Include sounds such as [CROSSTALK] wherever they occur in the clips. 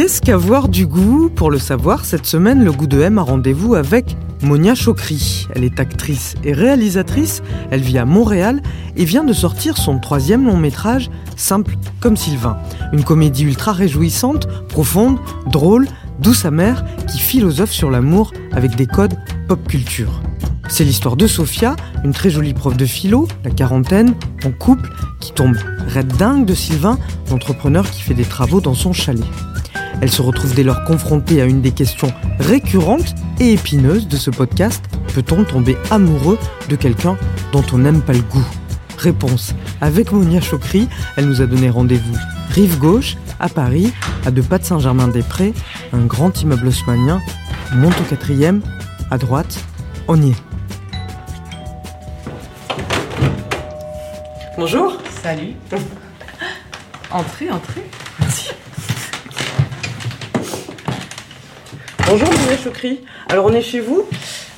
Qu'est-ce qu'avoir du goût? Pour le savoir, cette semaine, le goût de M a rendez-vous avec Monia Chokri. Elle est actrice et réalisatrice, elle vit à Montréal et vient de sortir son troisième long métrage, Simple comme Sylvain. Une comédie ultra réjouissante, profonde, drôle, douce amère, qui philosophe sur l'amour avec des codes pop culture. C'est l'histoire de Sophia, une très jolie prof de philo, la quarantaine, en couple, qui tombe red dingue de Sylvain, l'entrepreneur qui fait des travaux dans son chalet. Elle se retrouve dès lors confrontée à une des questions récurrentes et épineuses de ce podcast. Peut-on tomber amoureux de quelqu'un dont on n'aime pas le goût? Réponse. Avec Monia Chokri, elle nous a donné rendez-vous rive gauche, à Paris, à deux pas de Saint-Germain-des-Prés, un grand immeuble haussmanien. On monte au quatrième, à droite, on y est. Bonjour. Salut. [LAUGHS] entrez, entrez. Bonjour Monia Chokri. Alors on est chez vous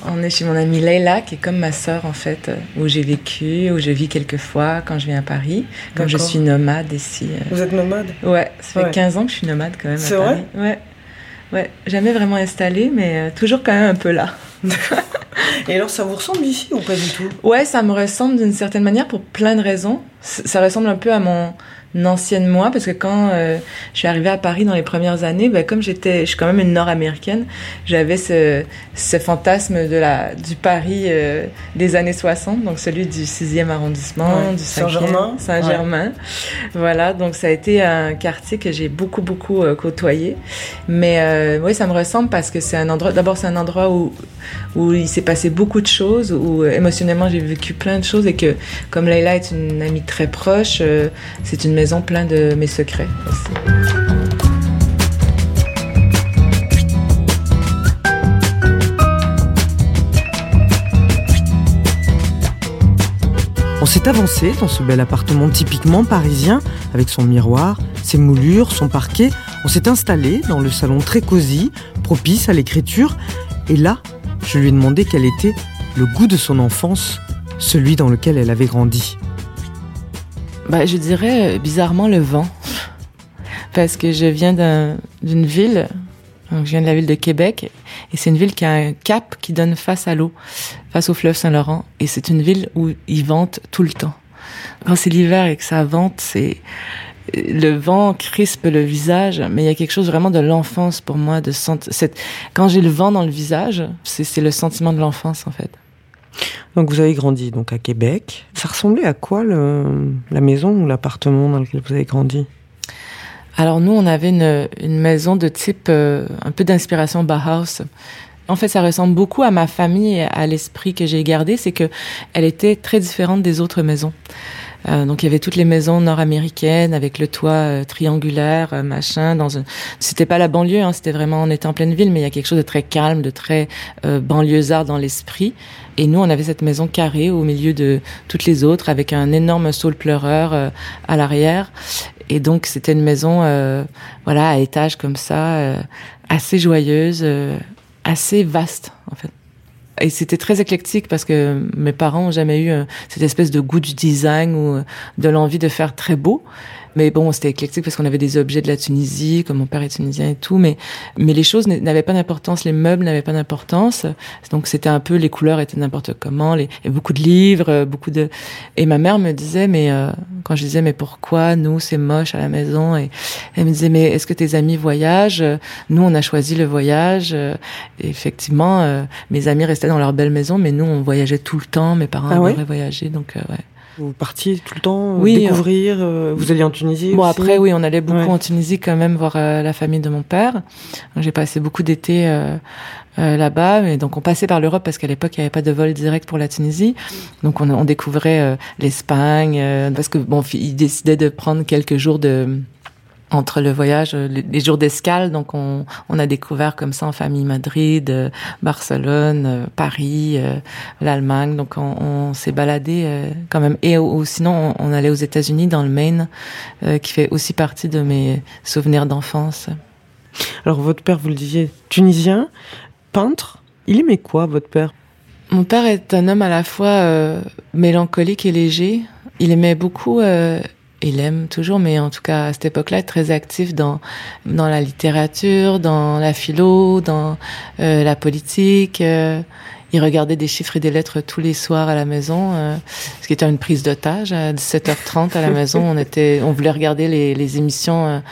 On est chez mon amie Leila, qui est comme ma sœur en fait, euh, où j'ai vécu, où je vis quelques fois quand je viens à Paris. Comme je suis nomade ici. euh. Vous êtes nomade? Ouais, ça fait Ouais. 15 ans que je suis nomade quand même. C'est Paris. Ouais. Ouais, jamais vraiment installée, mais euh, toujours quand même un peu là. [LAUGHS] Et alors ça vous ressemble ici ou pas du tout? Ouais, ça me ressemble d'une certaine manière pour plein de raisons. Ça ressemble un peu à mon ancienne moi parce que quand euh, je suis arrivée à Paris dans les premières années, ben, comme j'étais, je suis quand même une Nord-américaine, j'avais ce, ce fantasme de la du Paris euh, des années 60, donc celui du 6e arrondissement, Ouais. du 5e, Saint-Germain. Saint-Germain. Voilà, donc ça a été un quartier que j'ai beaucoup beaucoup euh, côtoyé. Mais euh, oui, ça me ressemble parce que c'est un endroit. D'abord, c'est un endroit où où il s'est passé beaucoup de choses, où euh, émotionnellement j'ai vécu plein de choses et que comme Leila est une amie très proche, euh, c'est une pleine de mes secrets. On s'est avancé dans ce bel appartement typiquement parisien, avec son miroir, ses moulures, son parquet. On s'est installé dans le salon très cosy, propice à l'écriture. Et là, je lui ai demandé quel était le goût de son enfance, celui dans lequel elle avait grandi. Bah, je dirais euh, bizarrement le vent. Parce que je viens d'un- d'une ville, donc je viens de la ville de Québec, et c'est une ville qui a un cap qui donne face à l'eau, face au fleuve Saint-Laurent, et c'est une ville où il vente tout le temps. Quand c'est l'hiver et que ça vente, c'est le vent crispe le visage, mais il y a quelque chose vraiment de l'enfance pour moi, de cette... quand j'ai le vent dans le visage, c'est le sentiment de l'enfance en fait. Donc vous avez grandi donc à Québec. Ça ressemblait à quoi le- la maison ou l'appartement dans lequel vous avez grandi? Alors nous, on avait une, une maison de type euh, un peu d'inspiration Bauhaus. En fait, ça ressemble beaucoup à ma famille à l'esprit que j'ai gardé, c'est que elle était très différente des autres maisons. Euh, donc il y avait toutes les maisons nord-américaines avec le toit euh, triangulaire, euh, machin. Dans un, c'était pas la banlieue, hein, c'était vraiment on était en pleine ville, mais il y a quelque chose de très calme, de très euh, banlieusard dans l'esprit. Et nous, on avait cette maison carrée au milieu de toutes les autres, avec un énorme saule pleureur euh, à l'arrière. Et donc c'était une maison, voilà, à étage comme ça, assez joyeuse, assez vaste en fait. Et c'était très éclectique parce que mes parents ont jamais eu euh, cette espèce de goût du design ou euh, de l'envie de faire très beau. Mais bon, c'était éclectique parce qu'on avait des objets de la Tunisie, comme mon père est tunisien et tout. Mais, mais les choses n'avaient pas d'importance, les meubles n'avaient pas d'importance. Donc c'était un peu, les couleurs étaient n'importe comment, les, beaucoup de livres, euh, beaucoup de... Et ma mère me disait, mais euh, quand je disais, mais pourquoi nous, c'est moche à la maison? Et elle me disait, mais est-ce que tes amis voyagent? Nous, on a choisi le voyage. Et effectivement, mes amis restaient dans leur belle maison, mais nous, on voyageait tout le temps. Mes parents Ah ouais adoraient voyager, donc euh, ouais. Vous partiez tout le temps euh, Oui, découvrir euh, Vous alliez en Tunisie Bon aussi après oui, on allait beaucoup Ouais. en Tunisie quand même voir euh, la famille de mon père. J'ai passé beaucoup d'été euh, là-bas, mais donc on passait par l'Europe parce qu'à l'époque il n'y avait pas de vol direct pour la Tunisie. Donc on, on découvrait l'Espagne parce que bon, il décidait de prendre quelques jours de entre le voyage, les jours d'escale. Donc, on, on, a découvert comme ça en famille Madrid, euh, Barcelone, euh, Paris, euh, l'Allemagne. Donc, on, on s'est baladé quand même. Et ou, sinon, on, on, allait aux États-Unis, dans le Maine, qui fait aussi partie de mes souvenirs d'enfance. Alors, votre père, vous le disiez, tunisien, peintre. Il aimait quoi, votre père? Mon père est un homme à la fois mélancolique et léger. Il aimait beaucoup il aime toujours, mais en tout cas à cette époque-là, très actif dans dans la littérature, dans la philo, dans euh, la politique. Euh, il regardait des chiffres et des lettres tous les soirs à la maison, euh, ce qui était une prise d'otage. À 17h30 à la maison, on était, on voulait regarder les, les émissions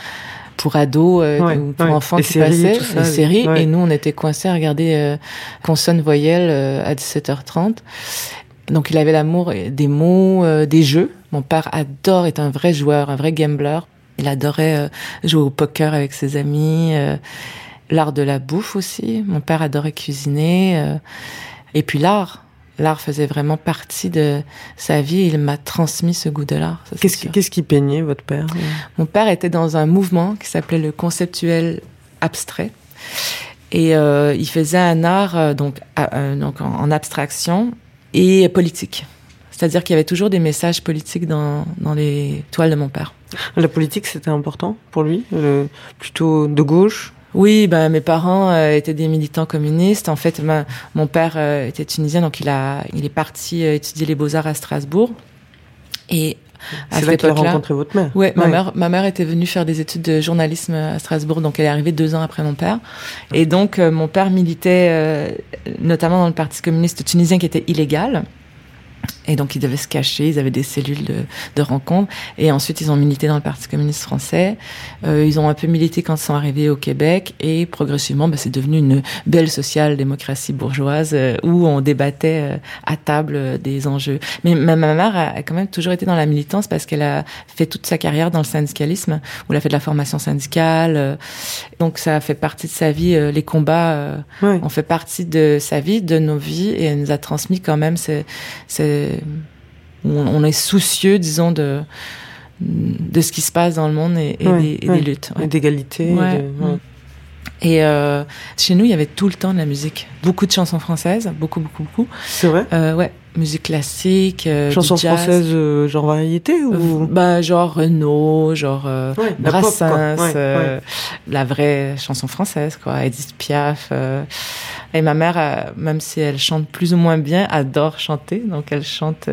pour ados ou pour enfants qui passaient, les séries, et nous on était coincés à regarder consonne voyelle à 17h30. Donc il avait l'amour des mots, des jeux mon père adore, est un vrai joueur, un vrai gambler. Il adorait euh, jouer au poker avec ses amis, euh, l'art de la bouffe aussi. Mon père adorait cuisiner. Euh, et puis l'art. L'art faisait vraiment partie de sa vie. Il m'a transmis ce goût de l'art. Qu'est-ce qui, peignait votre père Mon père était dans un mouvement qui s'appelait le conceptuel abstrait. Et il faisait un art donc, donc en abstraction et politique. C'est-à-dire qu'il y avait toujours des messages politiques dans, dans les toiles de mon père. La politique, c'était important pour lui, plutôt de gauche? Oui, ben mes parents euh, étaient des militants communistes. En fait, mon père euh, était tunisien, donc il a, il est parti euh, étudier les beaux arts à Strasbourg. Et c'est là qu'il a rencontré votre mère. Ouais, ma mère, ma mère était venue faire des études de journalisme à Strasbourg, donc elle est arrivée deux ans après mon père. Et donc mon père militait notamment dans le parti communiste tunisien qui était illégal. Et donc ils devaient se cacher, ils avaient des cellules de, de rencontre. Et ensuite ils ont milité dans le Parti communiste français. Euh, ils ont un peu milité quand ils sont arrivés au Québec. Et progressivement, bah, c'est devenu une belle social-démocratie bourgeoise euh, où on débattait euh, à table euh, des enjeux. Mais ma, ma mère a, a, quand même toujours été dans la militance parce qu'elle a fait toute sa carrière dans le syndicalisme, où elle a fait de la formation syndicale. donc ça a fait partie de sa vie. les combats oui. ont fait partie de sa vie, de nos vies. Et elle nous a transmis quand même ces, ces on est soucieux, disons, de de ce qui se passe dans le monde et, des, luttes. Et d'égalité. Et euh, chez nous, il y avait tout le temps de la musique. Beaucoup de chansons françaises, beaucoup, beaucoup, beaucoup. C'est vrai? Euh, Ouais, musique classique, euh, Chansons françaises, euh, genre variété ou Bah, genre Renaud, genre ouais, Brassens, la, la vraie chanson française, quoi. Edith Piaf. Et ma mère, même si elle chante plus ou moins bien, adore chanter, donc elle chante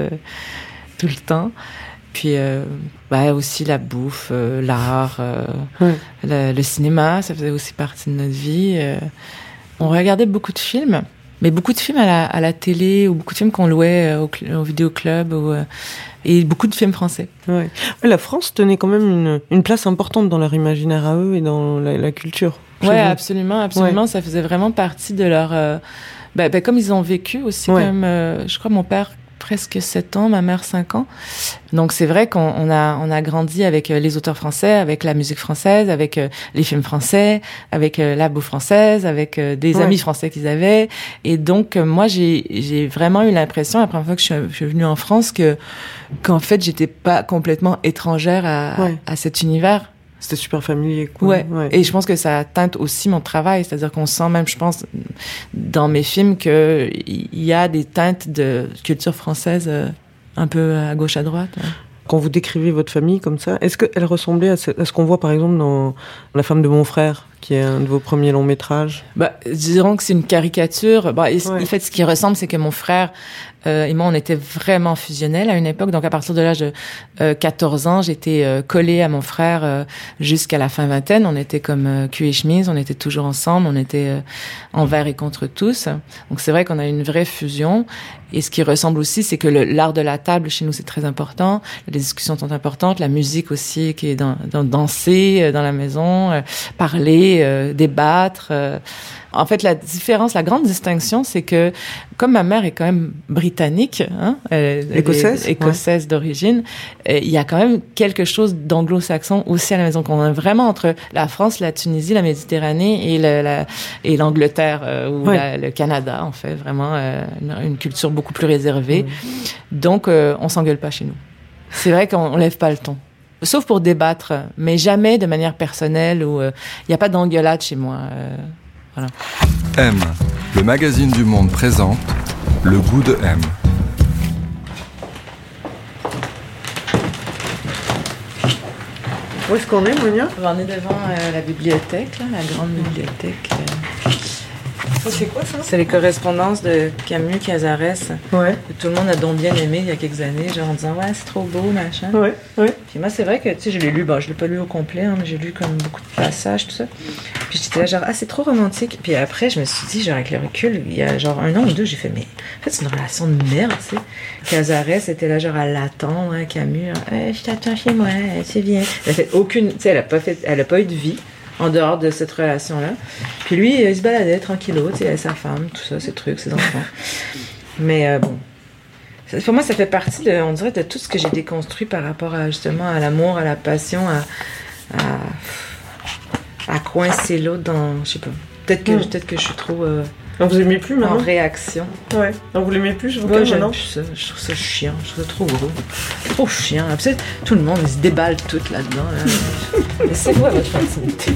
tout le temps. Puis euh, bah, aussi la bouffe, euh, l'art, euh, le, le, cinéma, ça faisait aussi partie de notre vie. Euh. on regardait beaucoup de films, mais beaucoup de films à la, à la télé ou beaucoup de films qu'on louait au, au vidéoclub ou, et beaucoup de films français. Ouais. La France tenait quand même une, une, place importante dans leur imaginaire à eux et dans la, la culture. Ouais, absolument, absolument. Ouais. Ça faisait vraiment partie de leur. Bah, bah, comme ils ont vécu aussi, ouais. comme je crois mon père presque 7 ans, ma mère 5 ans. Donc c'est vrai qu'on a, on a grandi avec euh, les auteurs français, avec la musique française, avec euh, les films français, avec euh, la bouffe française, avec des ouais. amis français qu'ils avaient. Et donc moi j'ai vraiment eu l'impression, la première fois que je suis, je suis venue en France, que qu'en fait j'étais pas complètement étrangère à, ouais. à cet univers c'était super familier. Quoi. Ouais. ouais. Et je pense que ça teinte aussi mon travail. C'est-à-dire qu'on sent même, je pense, dans mes films qu'il y a des teintes de culture française euh, un peu à gauche, à droite. Ouais. Quand vous décrivez votre famille comme ça, est-ce qu'elle ressemblait à ce, ce qu'on voit par exemple dans La femme de mon frère? Qui est un de vos premiers longs métrages? Bah, Disons que c'est une caricature. Bah, ouais. En fait, ce qui ressemble, c'est que mon frère euh, et moi, on était vraiment fusionnels à une époque. Donc, à partir de l'âge de euh, 14 ans, j'étais euh, collée à mon frère euh, jusqu'à la fin vingtaine. On était comme euh, cul et chemise, on était toujours ensemble, on était euh, envers et contre tous. Donc, c'est vrai qu'on a une vraie fusion. Et ce qui ressemble aussi, c'est que l'art de la table chez nous, c'est très important. Les discussions sont importantes, la musique aussi, qui est dans, dans danser dans la maison, parler, débattre. En fait, la différence, la grande distinction, c'est que comme ma mère est quand même britannique, hein, elle, écossaise, elle écossaise ouais. d'origine, il y a quand même quelque chose d'anglo-saxon aussi à la maison qu'on a vraiment entre la France, la Tunisie, la Méditerranée et le, la, et l'Angleterre euh, ou ouais. la, le Canada, en fait, vraiment euh, une, une, culture beaucoup plus réservée. Mmh. Donc, euh, on s'engueule pas chez nous. C'est vrai qu'on lève pas le ton. Sauf pour débattre, mais jamais de manière personnelle ou il n'y a pas d'engueulade chez moi. voilà. M, le magazine du monde présente le goût de M. Où est-ce qu'on est, Monia? On est devant la bibliothèque, là, la grande bibliothèque. C'est quoi ça? C'est les correspondances de Camus, Cazares. Ouais. Que tout le monde a donc bien aimé il y a quelques années, genre en disant ouais c'est trop beau machin. Ouais, ouais. Puis moi c'est vrai que tu sais je l'ai lu, bon je l'ai pas lu au complet, hein, mais j'ai lu comme beaucoup de passages tout ça. Puis j'étais là genre ah c'est trop romantique. Puis après je me suis dit genre avec le recul il y a genre un an ou deux j'ai fait mais en fait c'est une relation de merde tu sais. Cazares était là genre à l'attendre, hein, Camus, hein, je t'attends chez moi, c'est bien. Elle a fait aucune, tu sais elle a pas fait, elle a pas eu de vie en dehors de cette relation-là. Puis lui, il se baladait tranquillo, tu sais, avec sa femme, tout ça, ses trucs, ses enfants. [LAUGHS] Mais euh, bon, pour moi, ça fait partie, de, on dirait, de tout ce que j'ai déconstruit par rapport à justement à l'amour, à la passion, à, à, à coincer l'autre dans, je sais pas. Peut-être que, peut que je suis trop. Euh, donc vous aimez plus maintenant En réaction. Ouais. Donc vous l'aimez plus, je ouais, j'aime plus ça. Je trouve ça chiant. Je trouve ça trop gros. Trop chiant. tout le monde, se déballe tout là-dedans. Là. [LAUGHS] Laissez-moi votre facilité.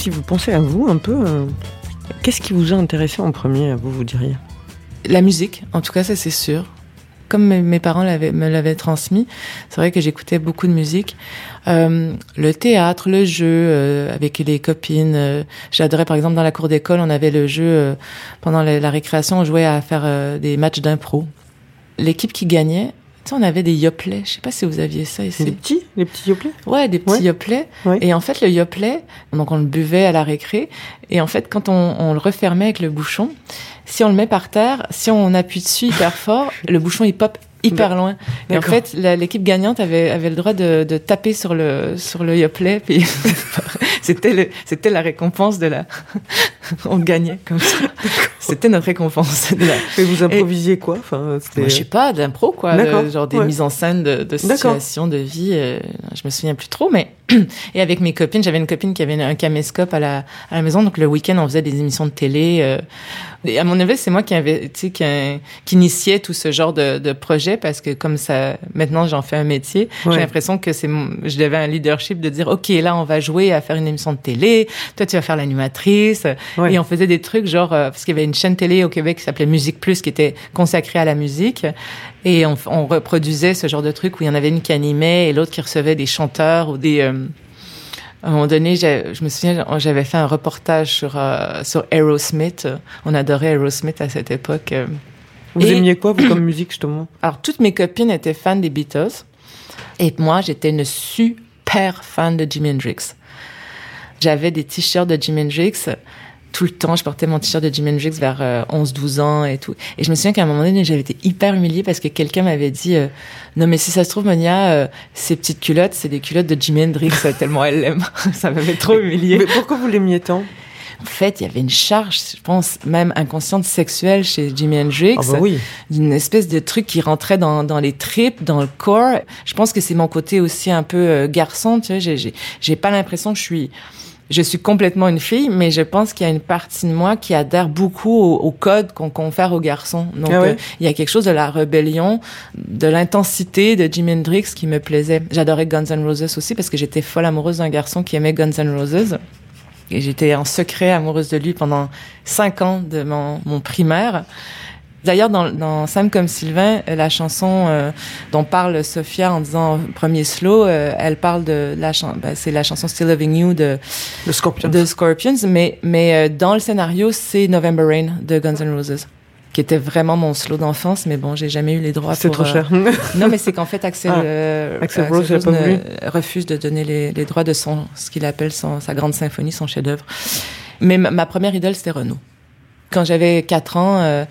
Si vous pensez à vous un peu, euh, qu'est-ce qui vous a intéressé en premier, vous, vous diriez? La musique, en tout cas, ça c'est sûr. Comme mes parents me l'avaient transmis, c'est vrai que j'écoutais beaucoup de musique. Euh, le théâtre, le jeu euh, avec les copines. J'adorais, par exemple, dans la cour d'école, on avait le jeu, pendant la, la, récréation, on jouait à faire des matchs d'impro. L'équipe qui gagnait, sais, on avait des yoplets. Je sais pas si vous aviez ça ici. Des petits, les petits yoplets. Ouais, des petits yoplets. Et en fait, le yoplet, donc on le buvait à la récré. Et en fait, quand on, on, le refermait avec le bouchon, si on le met par terre, si on appuie dessus hyper [LAUGHS] fort, le bouchon il pop hyper loin. Et en fait, l'équipe gagnante avait, avait le droit de, de taper sur le sur le puis [LAUGHS] c'était c'était la récompense de la. [LAUGHS] on gagnait comme ça. C'était notre récompense. [LAUGHS] Et vous improvisiez quoi enfin, Moi, je sais pas, d'impro quoi, genre des mises en scène de, de situations de vie. Euh, je me souviens plus trop, mais [CLEARS THROAT] et avec mes copines, j'avais une copine qui avait un caméscope à la à la maison, donc le week-end on faisait des émissions de télé. Euh, et à mon avis, c'est moi qui avait, tu sais, qui, qui, initiait tout ce genre de, de projet parce que comme ça, maintenant j'en fais un métier, j'ai l'impression que c'est, je devais un leadership de dire, ok, là on va jouer à faire une émission de télé, toi tu vas faire l'animatrice, et on faisait des trucs genre euh, parce qu'il y avait une chaîne télé au Québec qui s'appelait Musique Plus qui était consacrée à la musique et on, on, reproduisait ce genre de truc où il y en avait une qui animait et l'autre qui recevait des chanteurs ou des euh, à un moment donné, je me souviens, j'avais fait un reportage sur euh, sur Aerosmith. On adorait Aerosmith à cette époque. Vous aimiez quoi vous comme [COUGHS] musique justement? Alors toutes mes copines étaient fans des Beatles et moi j'étais une super fan de Jimi Hendrix. J'avais des t-shirts de Jimi Hendrix tout le temps. Je portais mon t-shirt de Jimi Hendrix vers 11-12 euh, ans et tout. Et je me souviens qu'à un moment donné, j'avais été hyper humiliée parce que quelqu'un m'avait dit euh, Non, mais si ça se trouve, Monia, euh, ces petites culottes, c'est des culottes de Jimi Hendrix, tellement elle l'aime. [LAUGHS] ça m'avait trop humiliée. Mais pourquoi vous l'aimiez tant? En fait, il y avait une charge, je pense, même inconsciente sexuelle chez Jimi Hendrix. Ah bah oui. Une espèce de truc qui rentrait dans, dans les tripes, dans le corps. Je pense que c'est mon côté aussi un peu garçon, tu sais. J'ai pas l'impression que je suis je suis complètement une fille, mais je pense qu'il y a une partie de moi qui adhère beaucoup au, code qu'on confère aux garçons. Donc, ah euh, il y a quelque chose de la rébellion, de l'intensité de Jimi Hendrix qui me plaisait. J'adorais Guns N' Roses aussi parce que j'étais folle amoureuse d'un garçon qui aimait Guns N' Roses. Et j'étais en secret amoureuse de lui pendant cinq ans de mon, mon primaire. D'ailleurs, dans, dans Sam comme Sylvain, la chanson euh, dont parle Sophia en disant premier slow, euh, elle parle de la chanson, ben, c'est la chanson Still Loving You de, de Scorpions. De Scorpions, mais mais euh, dans le scénario, c'est November Rain de Guns N' Roses qui était vraiment mon slow d'enfance, mais bon, j'ai jamais eu les droits. C'est trop cher. [LAUGHS] non, mais c'est qu'en fait Axel, ah, Axel, Rose, refuse de donner les, les, droits de son, ce qu'il appelle son, sa grande symphonie, son chef-d'œuvre. Mais ma, ma, première idole, c'était Renaud. Quand j'avais 4 ans, euh,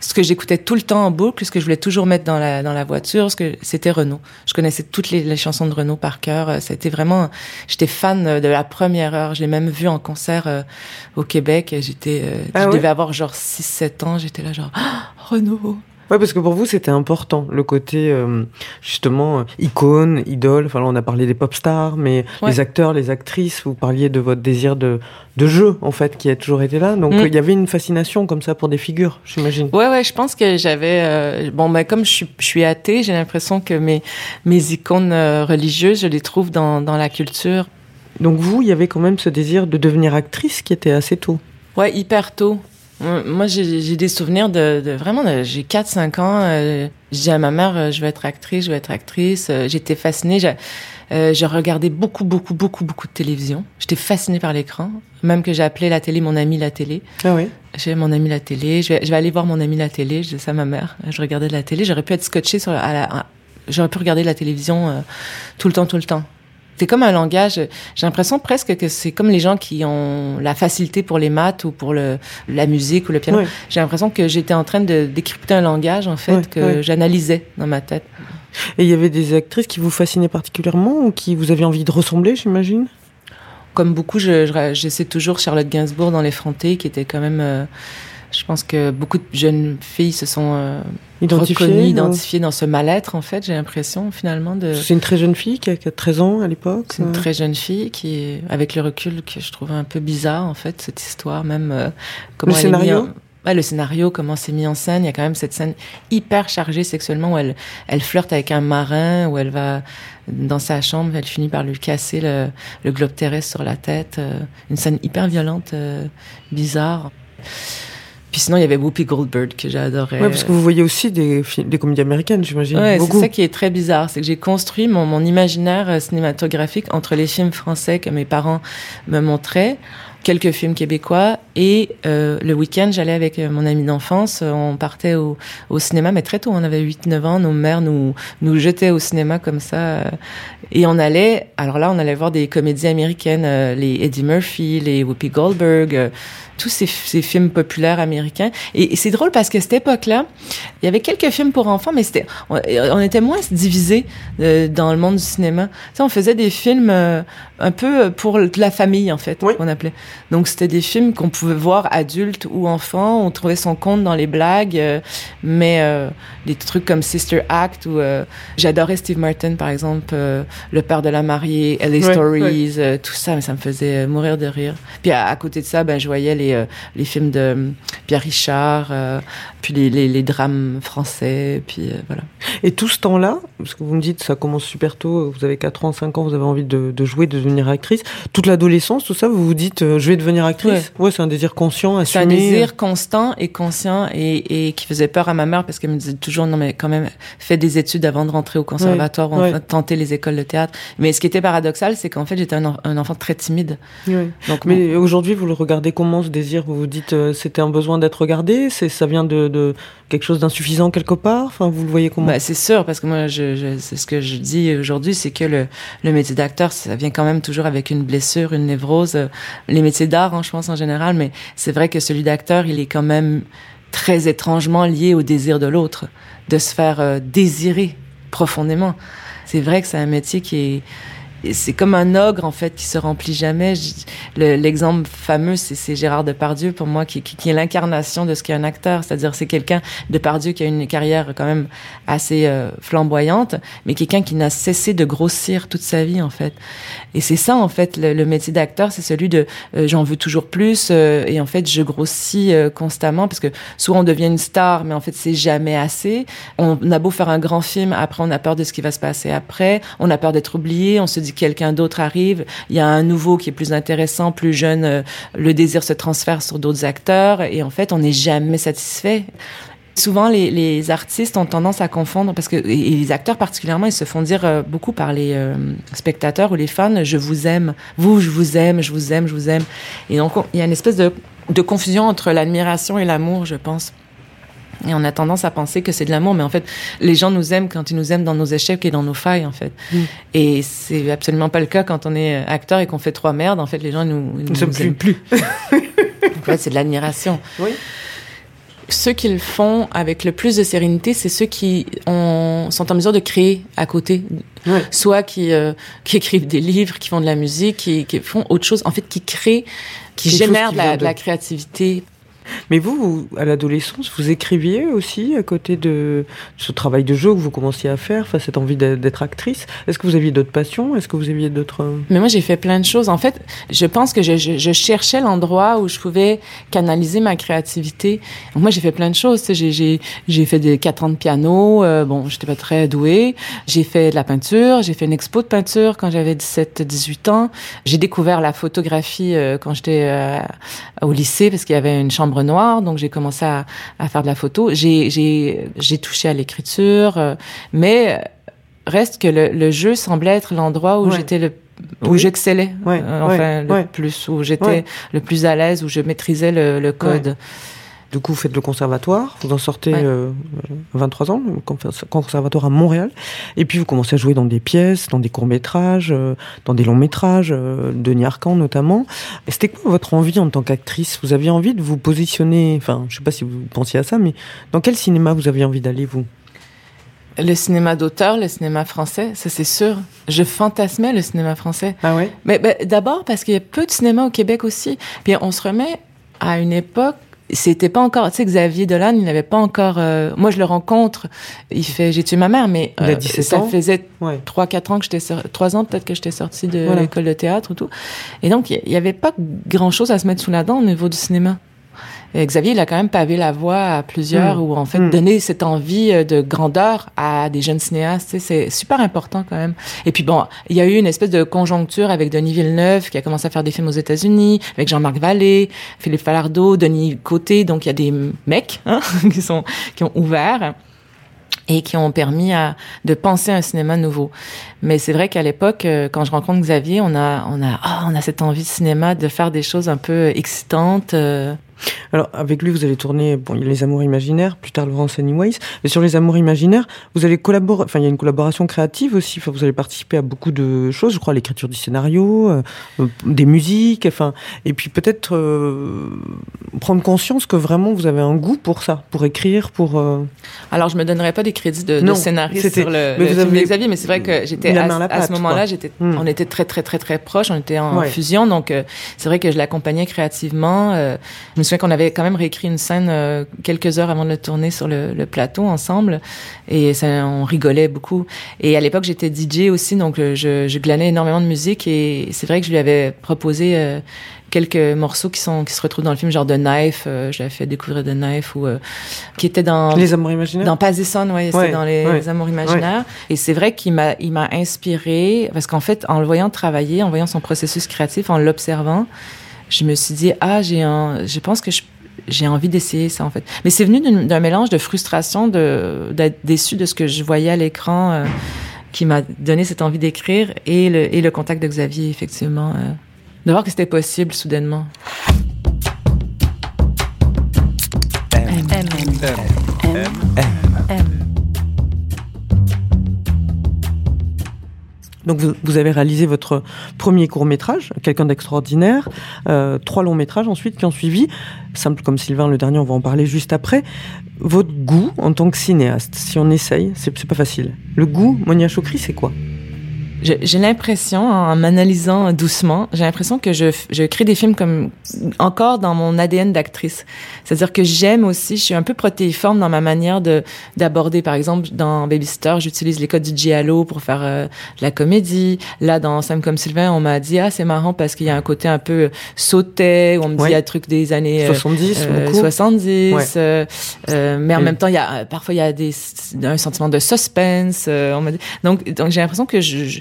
ce que j'écoutais tout le temps en boucle, ce que je voulais toujours mettre dans la dans la voiture, ce que c'était Renault. Je connaissais toutes les, les chansons de Renault par cœur. C'était vraiment, j'étais fan de la première heure. J'ai même vu en concert euh, au Québec. J'étais, euh, ah je devais avoir genre 6-7 ans. J'étais là genre oh, [GASPS] Renault. Ouais, parce que pour vous, c'était important, le côté, euh, justement, euh, icône, idole. Enfin, là, on a parlé des pop stars, mais Ouais. les acteurs, les actrices, vous parliez de votre désir de, de jeu, en fait, qui a toujours été là. Donc, Mm. il y avait une fascination comme ça pour des figures, j'imagine. Ouais, ouais, je pense que j'avais euh, bon, ben comme je suis, je suis athée, j'ai l'impression que mes mes icônes euh, religieuses, je les trouve dans dans la culture. Donc, vous, il y avait quand même ce désir de devenir actrice qui était assez tôt. Ouais, hyper tôt. Moi, j'ai des souvenirs de, de vraiment, j'ai 4-5 ans. Euh, je dis à ma mère, euh, je veux être actrice, je veux être actrice. Euh, J'étais fascinée. Je, euh, je regardais beaucoup, beaucoup, beaucoup, beaucoup de télévision. J'étais fascinée par l'écran. Même que j'ai appelé la télé mon ami la télé. Ah oui J'ai mon ami la télé. Je vais, je vais aller voir mon ami la télé. Je dis ça à ma mère. Je regardais de la télé. J'aurais pu être scotchée sur, la, j'aurais pu regarder la télévision tout le temps, tout le temps. C'est comme un langage. J'ai l'impression presque que c'est comme les gens qui ont la facilité pour les maths ou pour le, la musique ou le piano. J'ai l'impression que j'étais en train de décrypter un langage en fait que j'analysais dans ma tête. Et il y avait des actrices qui vous fascinaient particulièrement ou qui vous aviez envie de ressembler, j'imagine? Comme beaucoup, je, je- j'essaie toujours Charlotte Gainsbourg dans l'effronté, qui était quand même. euh, je pense que beaucoup de jeunes filles se sont euh, reconnues, identifiées dans ce mal-être, en fait, j'ai l'impression, finalement, de. C'est une très jeune fille qui a, qui a 13 ans à l'époque. C'est une euh. très jeune fille qui, est, avec le recul, que je trouve un peu bizarre, en fait, cette histoire, même. euh, comment Le elle est mise scénario en- Ouais, le scénario, comment c'est mis en scène. Il y a quand même cette scène hyper chargée sexuellement où elle, elle flirte avec un marin, où elle va dans sa chambre, elle finit par lui casser le, le globe terrestre sur la tête. euh, une scène hyper violente, euh, bizarre. Puis sinon, il y avait Whoopi Goldberg que j'adorais. Ouais, parce que vous voyez aussi des, des comédies américaines, j'imagine. Ouais, c'est ça qui est très bizarre, c'est que j'ai construit mon, mon imaginaire euh, cinématographique entre les films français que mes parents me montraient, quelques films québécois, et euh, le week-end, j'allais avec euh, mon ami d'enfance, euh, on partait au, au cinéma, mais très tôt, on avait 8-9 ans, nos mères nous, nous jetaient au cinéma comme ça, euh, et on allait, alors là, on allait voir des comédies américaines, les Eddie Murphy, les Whoopi Goldberg, tous ces, ces films populaires américains. Et, c'est drôle parce que cette époque-là, il y avait quelques films pour enfants, mais c'était, on, on était moins divisés euh, dans le monde du cinéma. Tu sais, on faisait des films euh, un peu pour la famille, en fait, Oui. qu'on appelait. Donc, c'était des films qu'on pouvait voir adultes ou enfants. On trouvait son compte dans les blagues, euh, mais euh, des trucs comme Sister Act ou euh, j'adorais Steve Martin, par exemple, Le père de la mariée, LA Ouais, Stories, tout ça, mais ça me faisait mourir de rire. Puis à, à côté de ça, ben, je voyais les, les films de Pierre Richard, puis les, les, les drames français, puis voilà. Et tout ce temps-là, parce que vous me dites ça commence super tôt, vous avez 4 ans, 5 ans, vous avez envie de, de jouer, de devenir actrice. Toute l'adolescence, tout ça, vous vous dites euh, je vais devenir actrice Ouais, c'est un désir conscient, C'est assumé. un désir constant et conscient et, et qui faisait peur à ma mère parce qu'elle me disait toujours non mais quand même fais des études avant de rentrer au conservatoire ou ouais. tenter les écoles de théâtre. Mais ce qui était paradoxal, c'est qu'en fait j'étais un, en- un enfant très timide. Ouais. Donc Mais aujourd'hui, vous le regardez comment ce désir? Vous vous dites euh, c'était un besoin d'être regardé? C'est ça vient de, de quelque chose d'insuffisant quelque part? Enfin, vous le voyez comment? Bah, c'est sûr, parce que moi, je, je, c'est ce que je dis aujourd'hui, c'est que le, le métier d'acteur, ça vient quand même toujours avec une blessure, une névrose. Euh, Les métiers d'art, hein, je pense en général, mais c'est vrai que celui d'acteur, il est quand même très étrangement lié au désir de l'autre, de se faire euh, désirer profondément. C'est vrai que c'est un métier qui est c'est comme un ogre en fait qui se remplit jamais. L'exemple fameux, c'est Gérard Depardieu pour moi qui, est l'incarnation de ce qu'est un acteur, c'est-à-dire c'est quelqu'un Depardieu qui a une carrière quand même assez euh, flamboyante, mais quelqu'un qui n'a cessé de grossir toute sa vie en fait. Et c'est ça en fait le, métier d'acteur, c'est celui de euh, j'en veux toujours plus euh, et en fait je grossis constamment parce que soit on devient une star, mais en fait c'est jamais assez. On a beau faire un grand film, après on a peur de ce qui va se passer après, on a peur d'être oublié, on se dit quelqu'un d'autre arrive, il y a un nouveau qui est plus intéressant, plus jeune, euh, le désir se transfère sur d'autres acteurs et en fait on n'est jamais satisfait. Souvent, les, artistes ont tendance à confondre parce que et les acteurs particulièrement, ils se font dire euh, beaucoup par les euh, spectateurs ou les fans "je vous aime, vous, je vous aime, je vous aime, je vous aime". Et donc on- il y a une espèce de confusion entre l'admiration et l'amour, je pense. Et on a tendance à penser que c'est de l'amour, mais en fait, les gens nous aiment quand ils nous aiment dans nos échecs et dans nos failles, en fait. Mm. Et c'est absolument pas le cas quand on est acteur et qu'on fait trois merdes. En fait, les gens nous, ils Nous nous aiment plus. Donc là, [LAUGHS] c'est de l'admiration. Oui. Ceux qui le font avec le plus de sérénité, c'est ceux qui ont, sont en mesure de créer à côté. Ouais. Soit qui, euh, qui écrivent des livres, qui font de la musique, qui, qui font autre chose. En fait, qui créent, qui génèrent qui de vient la, de- de la créativité. Mais vous, à l'adolescence, vous écriviez aussi à côté de ce travail de jeu que vous commenciez à faire, enfin, cette envie d'être actrice. Est-ce que vous aviez d'autres passions? Est-ce que vous aviez d'autres... Euh, Mais moi, j'ai fait plein de choses. En fait, je pense que je, cherchais l'endroit où je pouvais canaliser ma créativité. Moi, j'ai fait plein de choses. J'ai fait des quatre ans de piano. Euh, bon, j'étais pas très douée. J'ai fait de la peinture. J'ai fait une expo de peinture quand j'avais 17-18 ans. J'ai découvert la photographie euh, quand j'étais euh, au lycée parce qu'il y avait une chambre noire. Donc, j'ai commencé à, à, faire de la photo. J'ai touché à l'écriture. Euh, mais reste que le, le, jeu semblait être l'endroit où j'étais le où j'excellais enfin le plus où j'étais le plus à l'aise où je maîtrisais le, le code du coup, vous faites le conservatoire, vous en sortez euh, 23 ans, le conservatoire à Montréal, et puis vous commencez à jouer dans des pièces, dans des courts-métrages, euh, dans des longs-métrages, euh, Denis Arcan notamment. C'était quoi votre envie en tant qu'actrice? Vous aviez envie de vous positionner, enfin, je sais pas si vous pensiez à ça, mais dans quel cinéma vous aviez envie d'aller, vous? Le cinéma d'auteur, le cinéma français, ça c'est sûr. Je fantasmais le cinéma français. Ah oui? Mais, mais d'abord parce qu'il y a peu de cinéma au Québec aussi. Puis on se remet à une époque c'était pas encore, tu sais, Xavier Dolan, il n'avait pas encore, euh, moi je le rencontre, il fait, j'ai tué ma mère, mais euh, ça faisait trois, quatre ans que j'étais, trois ans peut-être que j'étais sortie de l'école de théâtre ou tout. Et donc, il y, avait pas grand chose à se mettre sous la dent au niveau du cinéma. Xavier, il a quand même pavé la voie à plusieurs, mm. ou en fait mm. donner cette envie euh, de grandeur à des jeunes cinéastes. C'est super important quand même. Et puis bon, il y a eu une espèce de conjoncture avec Denis Villeneuve qui a commencé à faire des films aux États-Unis, avec Jean-Marc Vallée, Philippe Falardeau, Denis Côté. Donc il y a des mecs hein, [LAUGHS] qui sont qui ont ouvert et qui ont permis à, de penser un cinéma nouveau. Mais c'est vrai qu'à l'époque, euh, quand je rencontre Xavier, on a, on a, oh, on a cette envie de cinéma de faire des choses un peu excitantes. Euh, alors, avec lui, vous allez tourner, bon, il y a les Amours imaginaires, plus tard Laurence Anyways, mais sur les Amours imaginaires, vous allez collaborer, enfin, il y a une collaboration créative aussi, enfin, vous allez participer à beaucoup de choses, je crois, l'écriture du scénario, euh, euh, des musiques, enfin, et puis peut-être euh, prendre conscience que vraiment vous avez un goût pour ça, pour écrire, pour... Alors, je me donnerais pas des crédits de, de scénariste sur le, le film Xavier, mais c'est vrai que j'étais, à, à, ce moment-là, j'étais, hmm. on était très, très, très, très proches, on était en fusion, donc c'est vrai que je l'accompagnais créativement. je me souviens qu'on avait quand même réécrit une scène euh, quelques heures avant de le tourner sur le, le plateau ensemble. Et ça, on rigolait beaucoup. Et à l'époque, j'étais DJ aussi, donc euh, je, je glanais énormément de musique. Et c'est vrai que je lui avais proposé euh, quelques morceaux qui sont qui se retrouvent dans le film genre The Knife euh, j'avais fait découvrir The Knife ou qui était dans les amours imaginaires. dans Pazisson ouais, c'était dans les, amours imaginaires. et c'est vrai qu'il m'a il m'a inspiré parce qu'en fait en le voyant travailler en voyant son processus créatif en l'observant je me suis dit ah j'ai un je pense que je j'ai envie d'essayer ça en fait. Mais c'est venu d'un mélange de frustration, de d'être déçu de ce que je voyais à l'écran, euh, qui m'a donné cette envie d'écrire et le et le contact de Xavier effectivement, euh, de voir que c'était possible soudainement. M. M. M. Donc vous, avez réalisé votre premier court métrage, Quelqu'un d'extraordinaire, euh, trois longs métrages ensuite qui ont suivi, simple comme Sylvain, le dernier on va en parler juste après. Votre goût en tant que cinéaste, si on essaye, c'est pas facile. Le goût, Monia Chokri, c'est quoi? J'ai l'impression, en m'analysant doucement, j'ai l'impression que je, je crée des films comme encore dans mon ADN d'actrice. C'est-à-dire que j'aime aussi, je suis un peu protéiforme dans ma manière de d'aborder. Par exemple, dans Babysitter, j'utilise les codes du giallo pour faire euh, la comédie. Là, dans Sam comme Sylvain, on m'a dit ah c'est marrant parce qu'il y a un côté un peu sauté. Où on me dit il y a un truc des années 70, euh, 70. Euh, euh, mais en même temps, il y a parfois il y a des un sentiment de suspense. on m'a dit donc donc j'ai l'impression que je je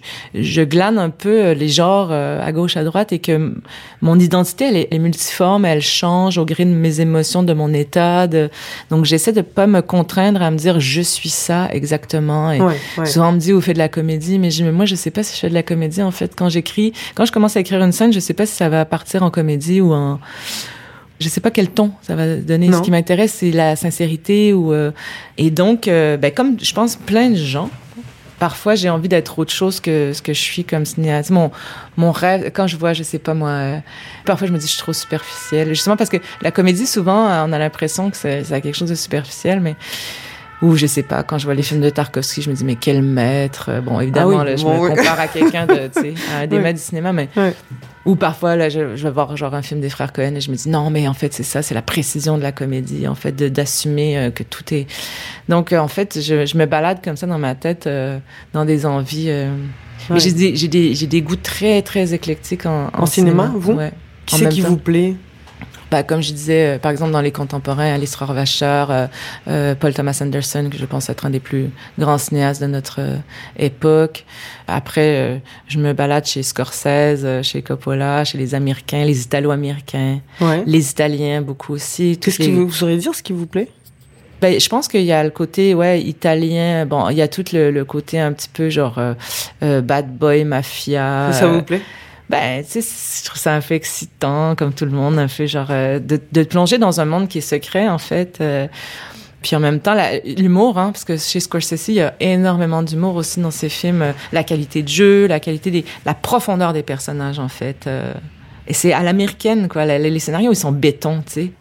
glane un peu euh, les genres euh, à gauche, à droite et que mon identité, elle est, multiforme, elle change au gré de mes émotions, de mon état. De... Donc, j'essaie de pas me contraindre à me dire je suis ça exactement. Et souvent, on me dit, vous faites de la comédie, mais, je, moi, je sais pas si je fais de la comédie. En fait, quand j'écris, quand je commence à écrire une scène, je sais pas si ça va partir en comédie ou en je sais pas quel ton ça va donner. Ce qui m'intéresse, c'est la sincérité ou euh, et donc, ben, comme je pense plein de gens, parfois j'ai envie d'être autre chose que ce que je suis comme cinéaste. Mon, mon rêve, quand je vois, je sais pas moi, euh, parfois je me dis je suis trop superficielle. Justement parce que la comédie, souvent, on a l'impression que c'est quelque chose de superficiel, mais ou je sais pas, quand je vois les films de Tarkovsky, je me dis mais quel maître. Bon, évidemment, ah je me compare à quelqu'un de, tu sais, à des [LAUGHS] maîtres du cinéma, mais Ou parfois, là, je, je, vais voir genre un film des frères Cohen et je me dis non, mais en fait, c'est ça, c'est la précision de la comédie, en fait, d'assumer euh, que tout est. Donc, euh, en fait, je, je, me balade comme ça dans ma tête, euh, dans des envies. J'ai des, des, des, goûts très, très éclectiques en, en, en cinéma, cinéma, vous? Ouais. Qui c'est qui temps. vous plaît? Bah, comme je disais, euh, par exemple, dans les contemporains, Alice Rohrwacher, euh, euh, Paul Thomas Anderson, que je pense être un des plus grands cinéastes de notre époque. Après, je me balade chez Scorsese, chez Coppola, chez les Américains, les Italo-Américains, ouais. les Italiens beaucoup aussi. Qu'est-ce les... qui vous, sauriez dire ce qui vous plaît? Ben, je pense qu'il y a le côté ouais italien. Bon, il y a tout le, le côté un petit peu genre euh, bad boy mafia. Ça vous plaît? Ben, tu sais, je trouve ça un peu excitant, comme tout le monde, un peu genre euh, de, de plonger dans un monde qui est secret, en fait. Euh, puis en même temps, l'humour, hein, parce que chez Scorsese, il y a énormément d'humour aussi dans ses films. Euh, la qualité de jeu, la qualité des, la profondeur des personnages, en fait. Euh, et c'est à l'américaine, quoi. Les, les scénarios, ils sont béton, tu sais.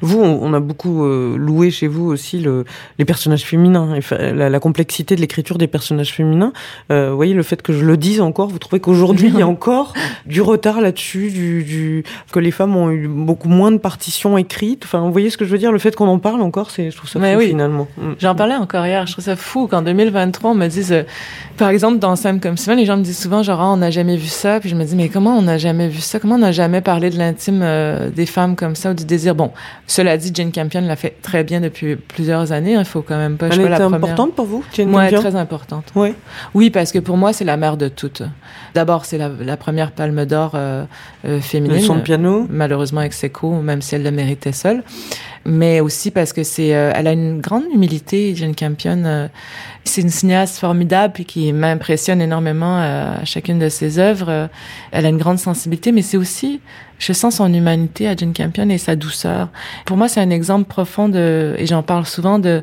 Vous, on, a beaucoup euh, loué chez vous aussi le, les personnages féminins, et la, la, complexité de l'écriture des personnages féminins. Euh, vous voyez, le fait que je le dise encore, vous trouvez qu'aujourd'hui, il y a [LAUGHS] encore du retard là-dessus, du, du, que les femmes ont eu beaucoup moins de partitions écrites. Enfin, vous voyez ce que je veux dire? Le fait qu'on en parle encore, c'est, je trouve ça Mais fou oui. finalement. J'en parlais encore hier, je trouve ça fou qu'en 2023, on me dise, euh, par exemple, dans Sam comme Simon, les gens me disent souvent, genre, ah, on n'a jamais vu ça. Puis je me dis, mais comment on n'a jamais vu ça? Comment on n'a jamais parlé de l'intime euh, des femmes comme ça ou du désir? Bon, cela dit, Jane Campion l'a fait très bien depuis plusieurs années. Il faut quand même pas. Elle je la importante première. pour vous, Jane Ouais, Campion très importante. Oui. Oui, parce que pour moi, c'est la mère de toutes. D'abord, c'est la, la, première Palme d'Or euh, euh, féminine. Son piano. Malheureusement, avec Seco, même si elle le méritait seule. Mais aussi parce que c'est, euh, elle a une grande humilité, Jane Campion. euh, c'est une cinéaste formidable qui m'impressionne énormément à chacune de ses œuvres. Elle a une grande sensibilité, mais c'est aussi, je sens son humanité à Jane Campion et sa douceur. Pour moi, c'est un exemple profond de, et j'en parle souvent, de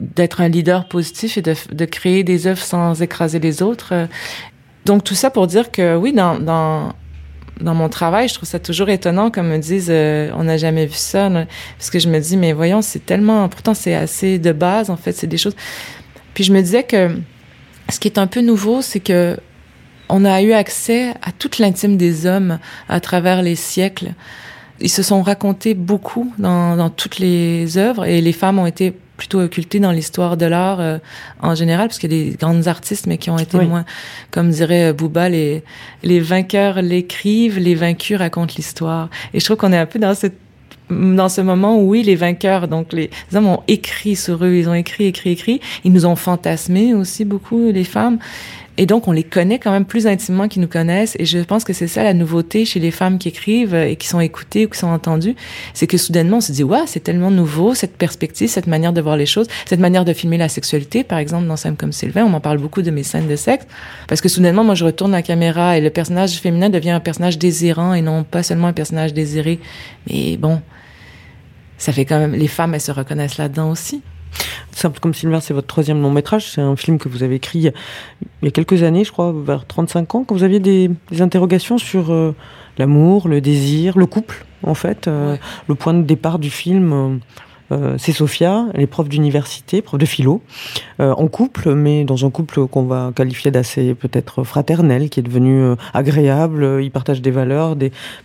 d'être un leader positif et de, de créer des œuvres sans écraser les autres. Donc tout ça pour dire que oui, dans, dans dans mon travail, je trouve ça toujours étonnant qu'on me dise euh, on n'a jamais vu ça, parce que je me dis mais voyons, c'est tellement, pourtant c'est assez de base en fait, c'est des choses. Puis je me disais que ce qui est un peu nouveau, c'est que on a eu accès à toute l'intime des hommes à travers les siècles. Ils se sont racontés beaucoup dans, dans toutes les œuvres et les femmes ont été plutôt occultées dans l'histoire de l'art euh, en général, parce qu'il y a des grandes artistes, mais qui ont été Oui. moins, comme dirait Bouba, les, les vainqueurs l'écrivent, les vaincus racontent l'histoire. Et je trouve qu'on est un peu dans cette dans ce moment où oui, les vainqueurs, donc les hommes ont écrit sur eux, ils ont écrit, écrit, écrit. Ils nous ont fantasmé aussi beaucoup, les femmes. Et donc, on les connaît quand même plus intimement qu'ils nous connaissent. Et je pense que c'est ça la nouveauté chez les femmes qui écrivent et qui sont écoutées ou qui sont entendues. C'est que soudainement, on se dit, ouais, c'est tellement nouveau, cette perspective, cette manière de voir les choses, cette manière de filmer la sexualité. Par exemple, dans Scène comme Sylvain, on m'en parle beaucoup de mes scènes de sexe. Parce que soudainement, moi, je retourne la caméra et le personnage féminin devient un personnage désirant et non pas seulement un personnage désiré. Mais bon, ça fait quand même, les femmes, elles se reconnaissent là-dedans aussi. Simple comme Sylvain, c'est votre troisième long métrage. C'est un film que vous avez écrit il y a quelques années, je crois, vers 35 ans, quand vous aviez des, des interrogations sur euh, l'amour, le désir, le couple, en fait. Euh, Ouais. Le point de départ du film, euh, c'est Sophia, elle est prof d'université, prof de philo, euh, en couple, mais dans un couple qu'on va qualifier d'assez peut-être fraternel, qui est devenu euh, agréable. euh, Ils partagent des valeurs,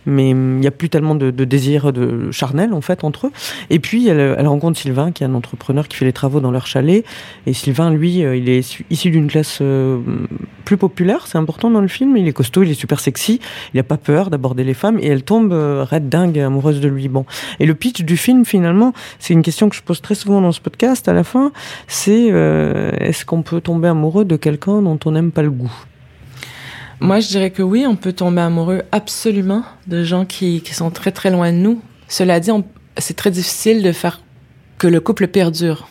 mais hum, il n'y a plus tellement de, de désir de charnel en fait entre eux. Et puis elle, elle rencontre Sylvain, qui est un entrepreneur qui fait les travaux dans leur chalet. Et Sylvain, lui, euh, il est issu- d'une classe euh, plus populaire, c'est important dans le film. Il est costaud, il est super sexy, il n'a pas peur d'aborder les femmes, et elle tombe euh, raide dingue amoureuse de lui. Bon, et le pitch du film, finalement, c'est une question que je pose très souvent dans ce podcast. À la fin, c'est euh, est-ce qu'on peut tomber amoureux de quelqu'un dont on n'aime pas le goût? Moi, je dirais que oui, on peut tomber amoureux absolument de gens qui, qui sont très très loin de nous. Cela dit, c'est très difficile de faire que le couple perdure.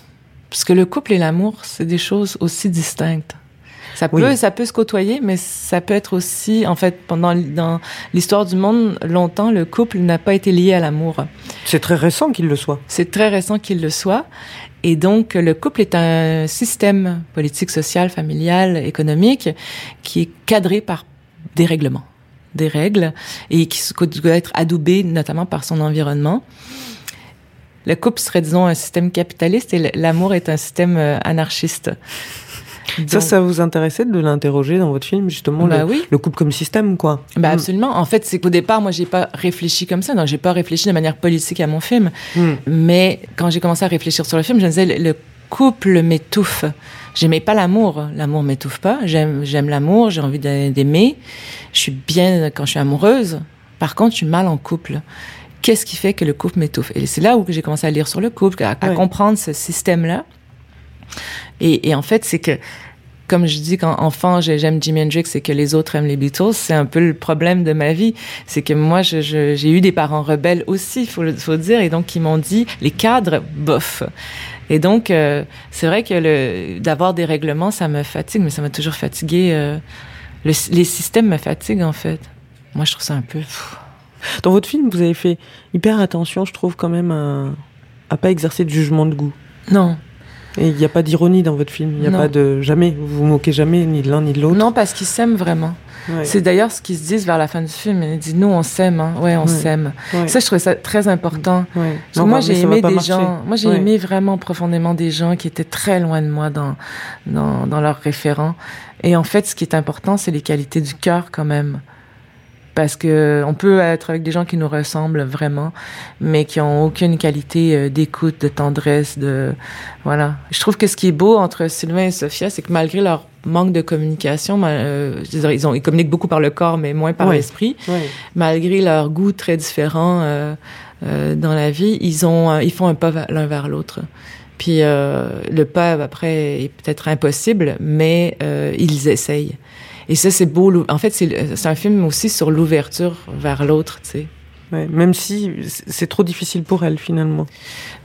Parce que le couple et l'amour, c'est des choses aussi distinctes. Ça peut, Oui. ça peut se côtoyer, mais ça peut être aussi, en fait, pendant dans l'histoire du monde, longtemps, le couple n'a pas été lié à l'amour. C'est très récent qu'il le soit. C'est très récent qu'il le soit. Et donc, le couple est un système politique, social, familial, économique qui est cadré par des règlements, des règles, et qui doit être adoubé notamment par son environnement. Le couple serait, disons, un système capitaliste et l'amour est un système euh, ça, ça vous intéressait de l'interroger dans votre film, justement, bah le, oui. le couple comme système, quoi? Bah Mm. absolument. En fait, c'est qu'au départ, moi, j'ai pas réfléchi comme ça. Donc, j'ai pas réfléchi de manière politique à mon film. Mm. Mais quand j'ai commencé à réfléchir sur le film, je me disais, le, le couple m'étouffe. J'aimais pas l'amour. L'amour m'étouffe pas. J'aime, j'aime l'amour. J'ai envie d'a- d'aimer. Je suis bien quand je suis amoureuse. Par contre, je suis mal en couple. Qu'est-ce qui fait que le couple m'étouffe? Et c'est là où j'ai commencé à lire sur le couple, à, à Ouais. comprendre ce système-là. Et, et en fait, c'est que comme je dis quand enfant j'ai- j'aime Jimi Hendrix et que les autres aiment les Beatles, c'est un peu le problème de ma vie. C'est que moi j'ai eu des parents rebelles aussi, faut le faut le dire, et donc ils m'ont dit les cadres bof. Et donc euh, c'est vrai que d'avoir des règlements ça me fatigue, mais ça m'a toujours fatigué. euh, le- les systèmes me fatiguent en fait. Moi je trouve ça un peu. pff. Dans votre film, vous avez fait hyper attention, je trouve, quand même, à, à pas exercer de jugement de goût. Non, Et il n'y a pas d'ironie dans votre film. Il n'y a Non. pas de. Jamais. Vous vous moquez jamais ni de l'un ni de l'autre. non parce qu'ils s'aiment vraiment. Ouais. C'est d'ailleurs ce qu'ils se disent vers la fin du film. Ils disent nous on s'aime, hein. ouais on s'aime. Ouais. Ça je trouvais ça très important. Non, moi, j'ai aimé des marcher. gens. Moi, j'ai aimé vraiment profondément des gens qui étaient très loin de moi dans, dans, dans leurs référents. Et en fait, ce qui est important, c'est les qualités du cœur quand même. Parce que on peut être avec des gens qui nous ressemblent vraiment, mais qui ont aucune qualité euh, d'écoute, de tendresse, de voilà. Je trouve que ce qui est beau entre Sylvain et Sophia, c'est que malgré leur manque de communication, euh, ils, ont, ils communiquent beaucoup par le corps, mais moins par l'esprit Ouais. malgré leurs goûts très différents euh, euh, dans la vie, ils ont, ils font un pas l'un vers l'autre. Puis euh, le pas après est peut-être impossible, mais euh, ils essayent. Et ça, c'est beau. En fait, c'est un film aussi sur l'ouverture vers l'autre, tu sais. Ouais. Même si c'est trop difficile pour elle, finalement.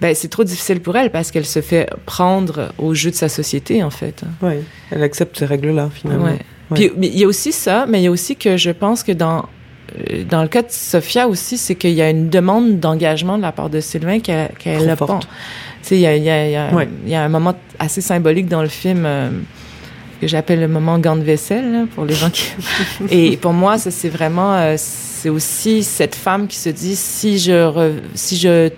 Ben, c'est trop difficile pour elle parce qu'elle se fait prendre au jeu de sa société, en fait. Ouais. Elle accepte ces règles-là, finalement. Ouais. Puis mais il y a aussi ça, mais il y a aussi que je pense que dans euh, dans le cas de Sophia aussi, c'est qu'il y a une demande d'engagement de la part de Sylvain qu'elle Trop a il y Ouais. y a un moment assez symbolique dans le film euh, que j'appelle le moment gant de vaisselle là, pour les gens qui. [LAUGHS] Et pour moi, ça c'est vraiment, euh, c'est aussi cette femme qui se dit si je re- si je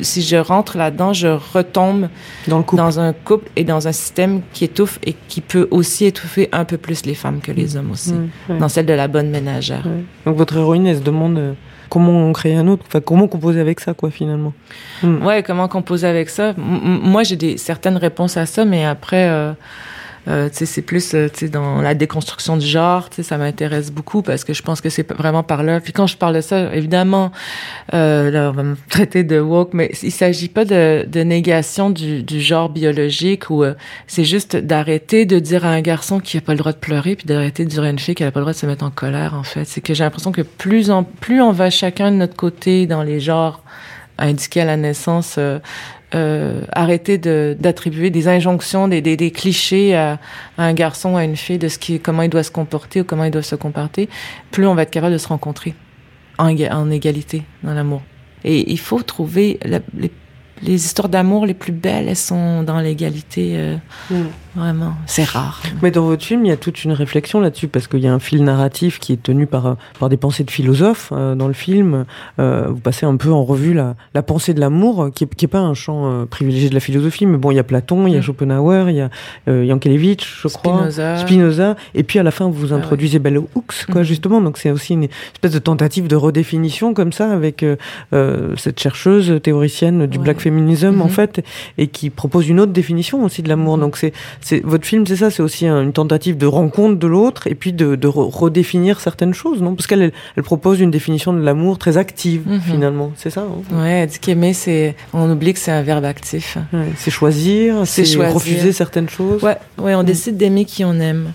si je rentre là-dedans, je retombe Dans le couple. dans un couple et dans un système qui étouffe et qui peut aussi étouffer un peu plus les femmes que les hommes aussi, Ouais, ouais. dans celle de la bonne ménagère. Ouais. Donc votre héroïne, elle se demande euh, comment créer un autre, enfin comment composer avec ça, quoi, finalement? Mm. Ouais, comment composer avec ça? M- moi, j'ai des certaines réponses à ça, mais après, euh, euh, c'est plus, euh, dans la déconstruction du genre, ça m'intéresse beaucoup parce que je pense que c'est vraiment par là. Puis quand je parle de ça, évidemment, euh, là, on va me [LAUGHS] traiter de woke, mais il s'agit pas de, de négation du, du genre biologique ou euh, c'est juste d'arrêter de dire à un garçon qui a pas le droit de pleurer puis d'arrêter de dire à une fille qui a pas le droit de se mettre en colère, en fait. C'est que j'ai l'impression que plus en, plus on va chacun de notre côté dans les genres indiqués à la naissance, euh, euh, arrêter de d'attribuer des injonctions, des, des, des clichés à, à un garçon, à une fille, de ce qui, comment il doit se comporter ou comment il doit se comporter, plus on va être capable de se rencontrer en, en égalité dans l'amour. Et il faut trouver la- les, les histoires d'amour les plus belles, elles sont dans l'égalité, euh, Mm. Vraiment. C'est rare. Mais dans votre film, il y a toute une réflexion là-dessus, parce qu'il y a un fil narratif qui est tenu par, par des pensées de philosophes euh, dans le film. Euh, vous passez un peu en revue la, la pensée de l'amour, euh, qui n'est pas un champ euh, privilégié de la philosophie, mais bon, il y a Platon, il y a Mm. Schopenhauer, il y a Yankelevitch, je crois. Spinoza. Spinoza, et puis à la fin vous Ah ouais. introduisez Bell Hooks, quoi, Mhm. justement. Donc c'est aussi une espèce de tentative de redéfinition comme ça avec cette chercheuse théoricienne du Ouais. black feminism en Mhm. fait, et qui propose une autre définition aussi de l'amour. Mhm. Donc c'est, c'est votre film, c'est ça, c'est aussi un- une tentative de rencontre de l'autre et puis de, de re- redéfinir certaines choses, non? Parce qu'elle elle, propose une définition de l'amour très active Mhm. finalement, c'est ça. hein? Ouais, dit qu'aimer, c'est, on oublie que c'est un verbe actif. Ouais, c'est choisir, C'est refuser certaines choses. Ouais, ouais, on Mm. décide d'aimer qui on aime.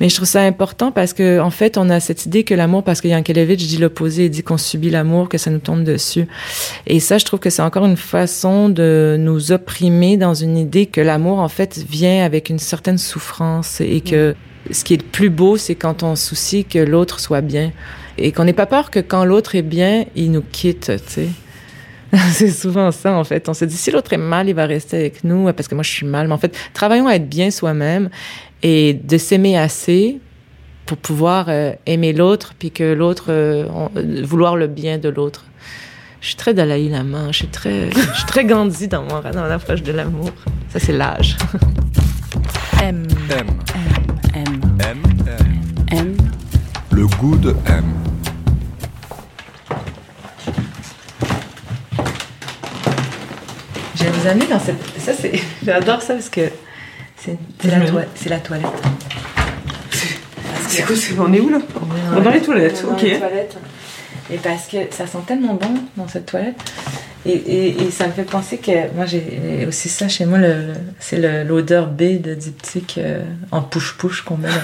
Mais je trouve ça important parce que, en fait, on a cette idée que l'amour, parce que Yankelevitch dit l'opposé, il dit qu'on subit l'amour, que ça nous tombe dessus. Et ça, je trouve que c'est encore une façon de nous opprimer dans une idée que l'amour, en fait, vient avec une certaine souffrance et que ce qui est le plus beau, c'est quand on soucie que l'autre soit bien. Et qu'on n'ait pas peur que quand l'autre est bien, il nous quitte, tu sais. [LAUGHS] c'est souvent ça, en fait. On se dit, si l'autre est mal, il va rester avec nous, parce que moi, je suis mal. Mais en fait, travaillons à être bien soi-même et de s'aimer assez pour pouvoir euh, aimer l'autre, puis que l'autre, euh, euh, vouloir le bien de l'autre. Je suis très Dalai Lama, je suis très, [LAUGHS] je suis très Gandhi dans mon, dans l'approche de l'amour. Ça, c'est l'âge. M. M. M. M. M. M. Le goût de M. Je vais vous amener dans cette. Ça, c'est. [LAUGHS] J'adore ça parce que c'est la, toi- la toilette. C'est quoi, On est où là On est dans les toilettes, On est ok. dans les toilettes. Et parce que ça sent tellement bon dans cette toilette. Et, et, et ça me fait penser que moi j'ai aussi ça chez moi, c'est l'odeur B de diptyque euh, en push-push qu'on met. là.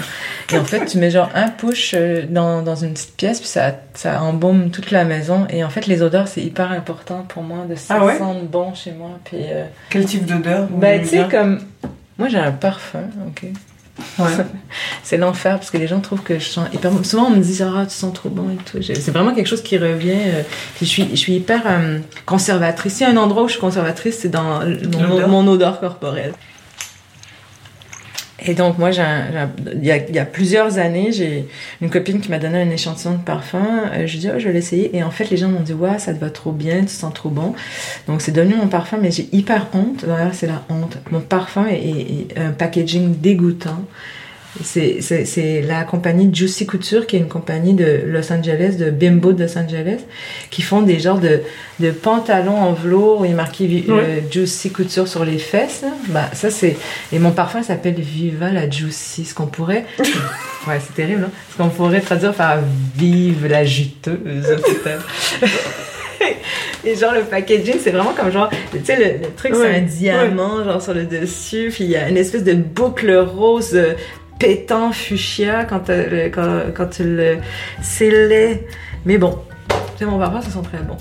Et en fait, tu mets genre un push euh, dans, dans une petite pièce, puis ça, ça embaume toute la maison. Et en fait, les odeurs, c'est hyper important pour moi de Ah ouais sentir bon chez moi. Puis, euh, Quel type d'odeur voulez tu sais, comme. Moi, j'ai un parfum, ok? Ouais. [LAUGHS] C'est l'enfer parce que les gens trouvent que je sens hyper. Souvent, on me dit Ah, tu sens trop bon et tout. C'est vraiment quelque chose qui revient. euh, Je suis, je suis hyper euh, conservatrice. S'il y a un endroit où je suis conservatrice, c'est dans mon odeur corporelle. Et donc, moi, j'ai il, y a, y a plusieurs années, j'ai une copine qui m'a donné un échantillon de parfum. Euh, je dis, oh, je vais l'essayer. Et en fait, les gens m'ont dit, ouais, ça te va trop bien, tu sens trop bon. Donc, c'est devenu mon parfum, mais j'ai hyper honte. D'ailleurs, c'est la honte. Mon parfum est- est un packaging dégoûtant. C'est, la compagnie Juicy Couture, qui est une compagnie de Los Angeles, de Bimbo de Los Angeles, qui font des genres de, de pantalons en velours où il est marqué euh, Juicy Couture sur les fesses. Bah, ça, c'est. Et mon parfum s'appelle Viva la Juicy. Ce qu'on pourrait. [LAUGHS] ouais, c'est terrible, hein? Ce qu'on pourrait traduire par Vive la juteuse. [LAUGHS] Et genre le packaging, c'est vraiment comme genre, tu sais, le, le truc, c'est un diamant, genre sur le dessus, puis il y a une espèce de boucle rose euh, pétant fuchsia quand, euh, le- quand, quand scellais. Mais bon, c'est mon parfum, ça sent très bon.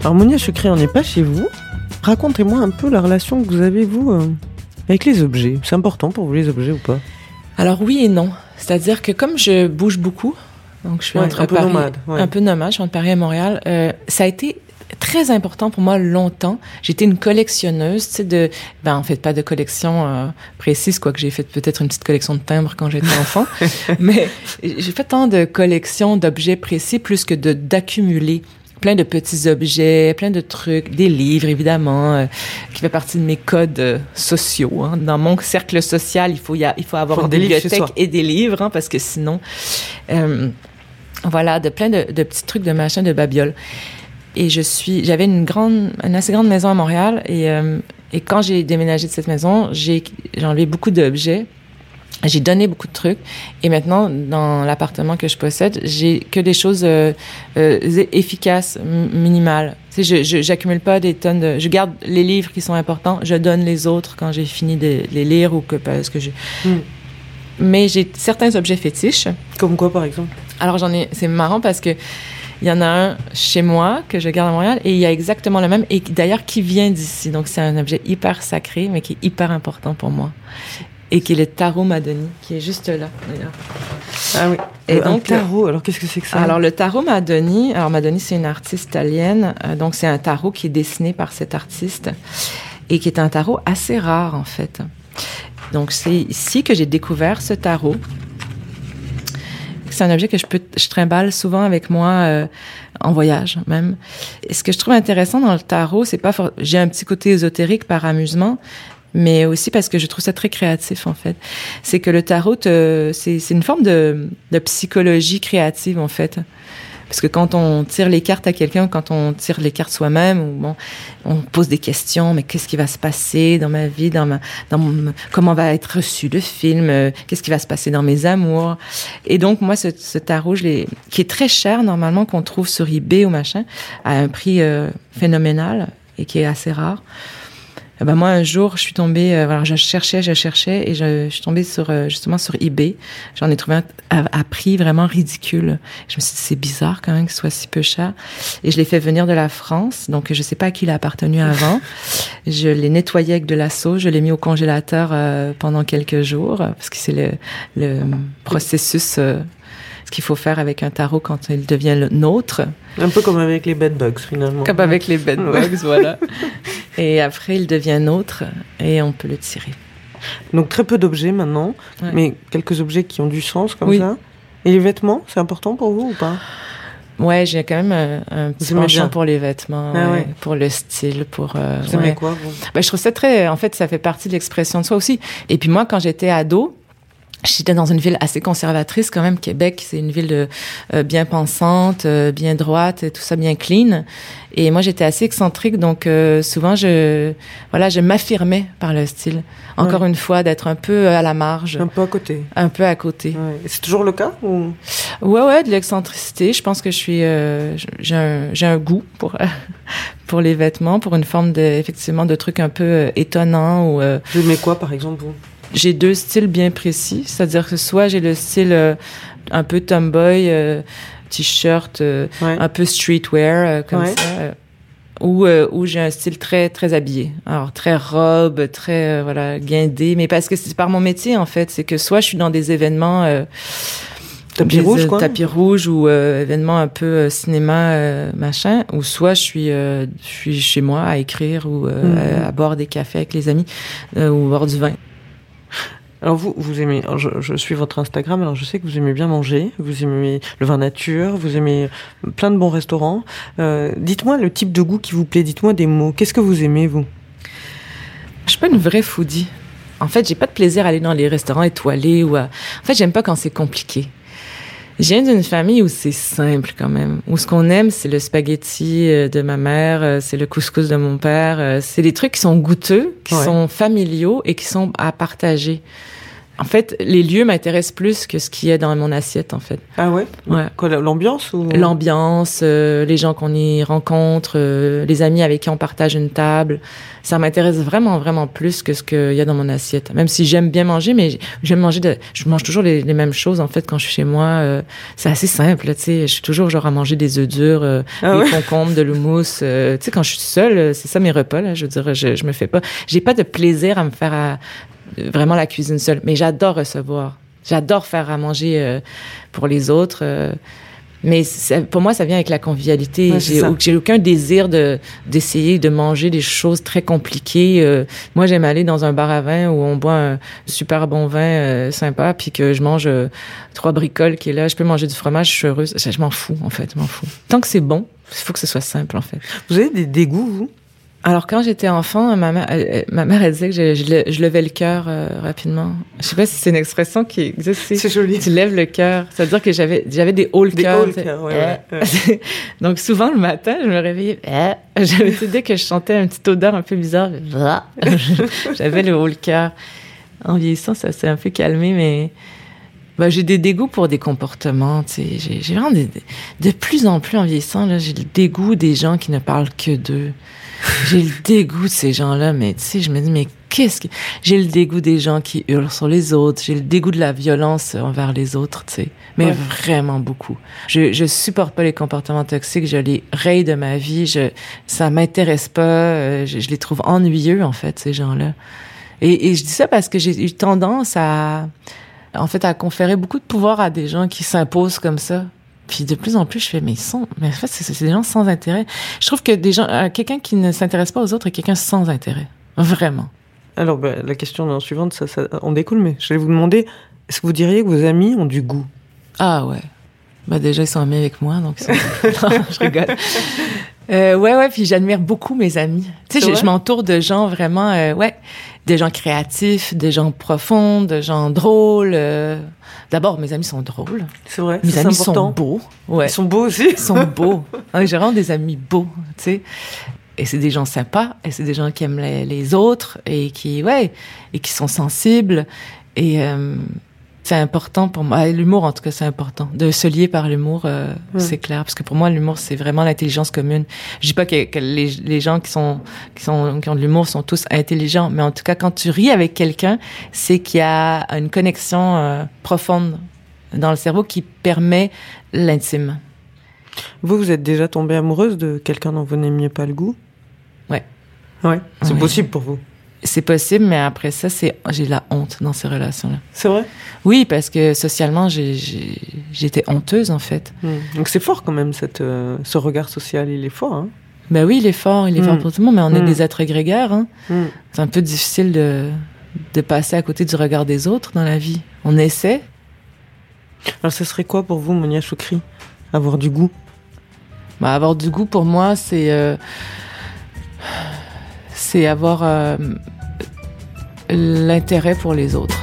Alors Monia on n'est pas chez vous. Racontez-moi un peu la relation que vous avez, vous, euh, avec les objets. C'est important pour vous, les objets ou pas Alors oui et non. C'est-à-dire que comme je bouge beaucoup, donc je suis Ouais, entre un peu Paris, nomade, ouais. un peu nomade, je suis entre Paris et Montréal. euh, ça a été très important pour moi longtemps. J'étais une collectionneuse, tu sais, de, ben en fait pas de collection euh, précise, quoique j'ai fait peut-être une petite collection de timbres quand j'étais enfant, [LAUGHS] mais j'ai fait tant de collections d'objets précis plus que de d'accumuler plein de petits objets, plein de trucs, des livres évidemment, euh, qui fait partie de mes codes euh, sociaux. hein. Dans mon cercle social, il faut y a, il faut avoir Faut une des livres chez bibliothèque et des livres, hein, parce que sinon, euh, voilà, de plein de, de petits trucs de machin de babioles. Et je suis, j'avais une grande, une assez grande maison à Montréal et et quand j'ai déménagé de cette maison, j'ai j'ai enlevé beaucoup d'objets. J'ai donné beaucoup de trucs et maintenant dans l'appartement que je possède, j'ai que des choses euh, euh, efficaces, minimales. Tu sais, je j'accumule pas des tonnes de. Je garde les livres qui sont importants, je donne les autres quand j'ai fini de les lire ou que parce que. Hmm. Mais j'ai certains objets fétiches. Comme quoi, par exemple? Alors j'en ai, c'est marrant parce que il y en a un chez moi que je garde à Montréal et il y a exactement le même et d'ailleurs qui vient d'ici. Donc c'est un objet hyper sacré mais qui est hyper important pour moi et qui est le tarot Madoni qui est juste là d'ailleurs. Ah oui. Et un donc, tarot, alors qu'est-ce que c'est que ça? Alors le tarot Madoni, alors Madoni c'est une artiste italienne, euh, donc c'est un tarot qui est dessiné par cet artiste et qui est un tarot assez rare en fait. Donc c'est ici que j'ai découvert ce tarot. C'est un objet que je peux, je trimballe souvent avec moi euh, en voyage même. Et ce que je trouve intéressant dans le tarot, c'est pas, for- j'ai un petit côté ésotérique par amusement, mais aussi parce que je trouve ça très créatif en fait. C'est que le tarot, c'est une forme de, de psychologie créative en fait. Parce que quand on tire les cartes à quelqu'un, quand on tire les cartes soi-même, bon, on pose des questions, mais qu'est-ce qui va se passer dans ma vie, dans ma, dans mon- comment va être reçu le film, euh, qu'est-ce qui va se passer dans mes amours. Et donc moi, ce, ce tarot, je qui est très cher normalement, qu'on trouve sur eBay ou machin, à un prix euh, phénoménal et qui est assez rare. Ben moi un jour je suis tombée, euh, voilà, je cherchais, je cherchais et je, je suis tombée sur euh, justement sur eBay. J'en ai trouvé un à, à prix vraiment ridicule. Je me suis dit c'est bizarre quand même qu'il soit si peu cher. Et je l'ai fait venir de la France, donc je sais pas à qui il a appartenu avant. [LAUGHS] je l'ai nettoyé avec de la sauce, je l'ai mis au congélateur euh, pendant quelques jours parce que c'est le, le processus. Euh, qu'il faut faire avec un tarot quand il devient le nôtre. Un peu comme avec les bed bugs, finalement. Comme avec les bedbugs, voilà. [LAUGHS] Et après, il devient nôtre et on peut le tirer. Donc très peu d'objets maintenant, Ouais. mais quelques objets qui ont du sens comme Oui. ça. Et les vêtements, c'est important pour vous ou pas? Ouais, j'ai quand même un, un petit penchant pour les vêtements, Ah ouais, ouais. pour le style, pour. euh, Vous aimez ouais. quoi vous? Ben, je trouve ça très. En fait, ça fait partie de l'expression de soi aussi. Et puis moi, quand j'étais ado, j'étais dans une ville assez conservatrice quand même. Québec, c'est une ville euh, euh, bien pensante, euh, bien droite, et tout ça bien clean. Et moi, j'étais assez excentrique, donc euh, souvent, je, voilà, je m'affirmais par le style. Encore Ouais. une fois, d'être un peu à la marge, Un peu à côté. un peu à côté. Ouais. C'est toujours le cas ou? Ouais, ouais, de l'excentricité. Je pense que je suis, euh, j'ai un, j'ai un goût pour [LAUGHS] pour les vêtements, pour une forme de, effectivement, de trucs un peu euh, étonnants ou. euh, Vous aimez quoi par exemple vous? J'ai deux styles bien précis, c'est-à-dire que soit j'ai le style euh, un peu tomboy, euh, t-shirt, euh, Ouais. un peu streetwear euh, comme Ouais. ça. euh, ou euh, où j'ai un style très très habillé alors très robe très voilà guindé mais parce que c'est par mon métier en fait c'est que soit je suis dans des événements euh, Tapis des, rouge quoi tapis rouge ou euh, événements un peu euh, cinéma euh, machin ou soit je suis euh, je suis chez moi à écrire ou euh, Mhm. à, à boire des cafés avec les amis euh, ou boire du vin Alors vous, vous aimez, je, je suis votre Instagram, alors je sais que vous aimez bien manger, vous aimez le vin nature, vous aimez plein de bons restaurants. Euh, dites-moi le type de goût qui vous plaît, dites-moi des mots. Qu'est-ce que vous aimez vous? Je suis pas une vraie foodie. En fait, j'ai pas de plaisir à aller dans les restaurants étoilés ou à... En fait, j'aime pas quand c'est compliqué. Je viens d'une famille où c'est simple quand même. Où ce qu'on aime, c'est le spaghetti euh, de ma mère, euh, c'est le couscous de mon père. euh, C'est des trucs qui sont goûteux, qui Ouais. sont familiaux et qui sont à partager. En fait, les lieux m'intéressent plus que ce qu'il y a dans mon assiette, en fait. Ah ouais? Ouais. L'ambiance ou? L'ambiance, euh, les gens qu'on y rencontre, euh, les amis avec qui on partage une table, ça m'intéresse vraiment, vraiment plus que ce qu'il y a dans mon assiette. Même si j'aime bien manger, mais j'aime manger de, je mange toujours les, les mêmes choses en fait quand je suis chez moi. euh, c'est assez simple, tu sais. Je suis toujours genre à manger des œufs durs, Ah des ouais? concombres, de l'houmous. tu sais, quand je suis seule, c'est ça mes repas là. Je veux dire, je, je me fais pas, j'ai pas de plaisir à me faire à, vraiment la cuisine seule, mais j'adore recevoir. J'adore faire à manger euh, pour les autres. euh, mais ça- pour moi, ça vient avec la convivialité. Ouais, j'ai, aucun désir de d'essayer de manger des choses très compliquées. Euh, moi, j'aime aller dans un bar à vin où on boit un super bon vin euh, sympa, puis que je mange euh, trois bricoles qui est là. Je peux manger du fromage, je suis heureuse. Je, je m'en fous, en fait, je m'en fous. Tant que c'est bon, il faut que ce soit simple, en fait. Vous avez des dégoûts vous? Alors, quand j'étais enfant, ma mère, elle, elle- ma mère, elle disait que je, je, le- je levais le cœur euh, rapidement. Je sais pas si c'est une expression qui existe. c'est- joli. Tu lèves le cœur. Ça veut dire que j'avais, j'avais des hauts le Des cœur. hauts le tu sais. cœur, ouais, ouais, [LAUGHS] Donc, souvent, le matin, je me réveillais. eh, J'avais, [LAUGHS] dès que je sentais une petite odeur un peu bizarre, [LAUGHS] j'avais le haut le cœur. En vieillissant, ça s'est un peu calmé, mais ben, j'ai des dégoûts pour des comportements. J'ai, vraiment des, de plus en plus en vieillissant, j'ai le dégoût des gens qui ne parlent que d'eux. J'ai le dégoût de ces gens-là, mais tu sais, je me dis, mais qu'est-ce que... J'ai le dégoût des gens qui hurlent sur les autres. J'ai le dégoût de la violence envers les autres, tu sais. Mais Ouais. vraiment beaucoup. Je, je supporte pas les comportements toxiques. Je les raye de ma vie. Je, ça m'intéresse pas. euh, Je, je les trouve ennuyeux, en fait, ces gens-là. Et, et je dis ça parce que j'ai eu tendance à, en fait, à conférer beaucoup de pouvoir à des gens qui s'imposent comme ça. Puis de plus en plus, je fais, mais ils sont, mais en fait, c'est des gens sans intérêt. Je trouve que des gens, euh, quelqu'un qui ne s'intéresse pas aux autres est quelqu'un sans intérêt. Vraiment. Alors bah, la question suivante, ça, ça en découle, mais je vais vous demander, est-ce que vous diriez que vos amis ont du goût? Ah ouais. Bah déjà, ils sont amis avec moi, donc ils [LAUGHS] sont... [LAUGHS] non, je rigole. Euh, ouais, ouais, puis j'admire beaucoup mes amis. Tu sais, je m'entoure de gens vraiment, euh, ouais, des gens créatifs, des gens profonds, de gens drôles. euh. D'abord, mes amis sont drôles. C'est vrai, Mes amis important. sont beaux. Ouais. Ils sont beaux aussi. Ils sont [LAUGHS] beaux. Ouais, J'ai vraiment des amis beaux, tu sais. Et c'est des gens sympas, et c'est des gens qui aiment les, les autres, et qui, ouais, et qui sont sensibles. Et euh, c'est important pour moi. L'humour, en tout cas, c'est important. De se lier par l'humour, euh, c'est clair. Parce que pour moi, l'humour, c'est vraiment l'intelligence commune. Je dis pas que, que les, les gens qui sont, qui sont, qui ont de l'humour sont tous intelligents, mais en tout cas, quand tu ris avec quelqu'un, c'est qu'il y a une connexion euh, profonde dans le cerveau qui permet l'intime. Vous, vous êtes déjà tombée amoureuse de quelqu'un dont vous n'aimiez pas le goût? Ouais. Ouais, c'est Ouais. possible pour vous. C'est possible, mais après ça, c'est j'ai la honte dans ces relations-là. C'est vrai? Oui, parce que socialement, j'étais honteuse en fait. Hmm. Donc c'est fort quand même, cette, euh, ce regard social, il est fort. Hein? Ben oui, il est fort, il est fort Mm. pour tout le monde, mais on est Mm. des êtres grégaires. Hein. Hmm. C'est un peu difficile de, de passer à côté du regard des autres dans la vie. On essaie. Alors, ce serait quoi pour vous, Monia Choukri Avoir du goût? Ben, avoir du goût, pour moi, c'est... euh, c'est avoir euh, l'intérêt pour les autres.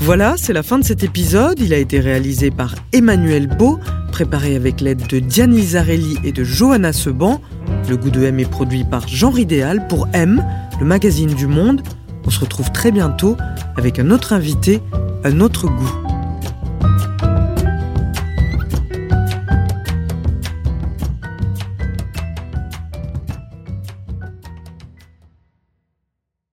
Voilà, c'est la fin de cet épisode. Il a été réalisé par Emmanuel Beau, préparé avec l'aide de Diane Lizarelli et de Johanna Seban. Le goût de M est produit par Genre Idéal pour M, le magazine du monde. On se retrouve très bientôt avec un autre invité, un autre goût.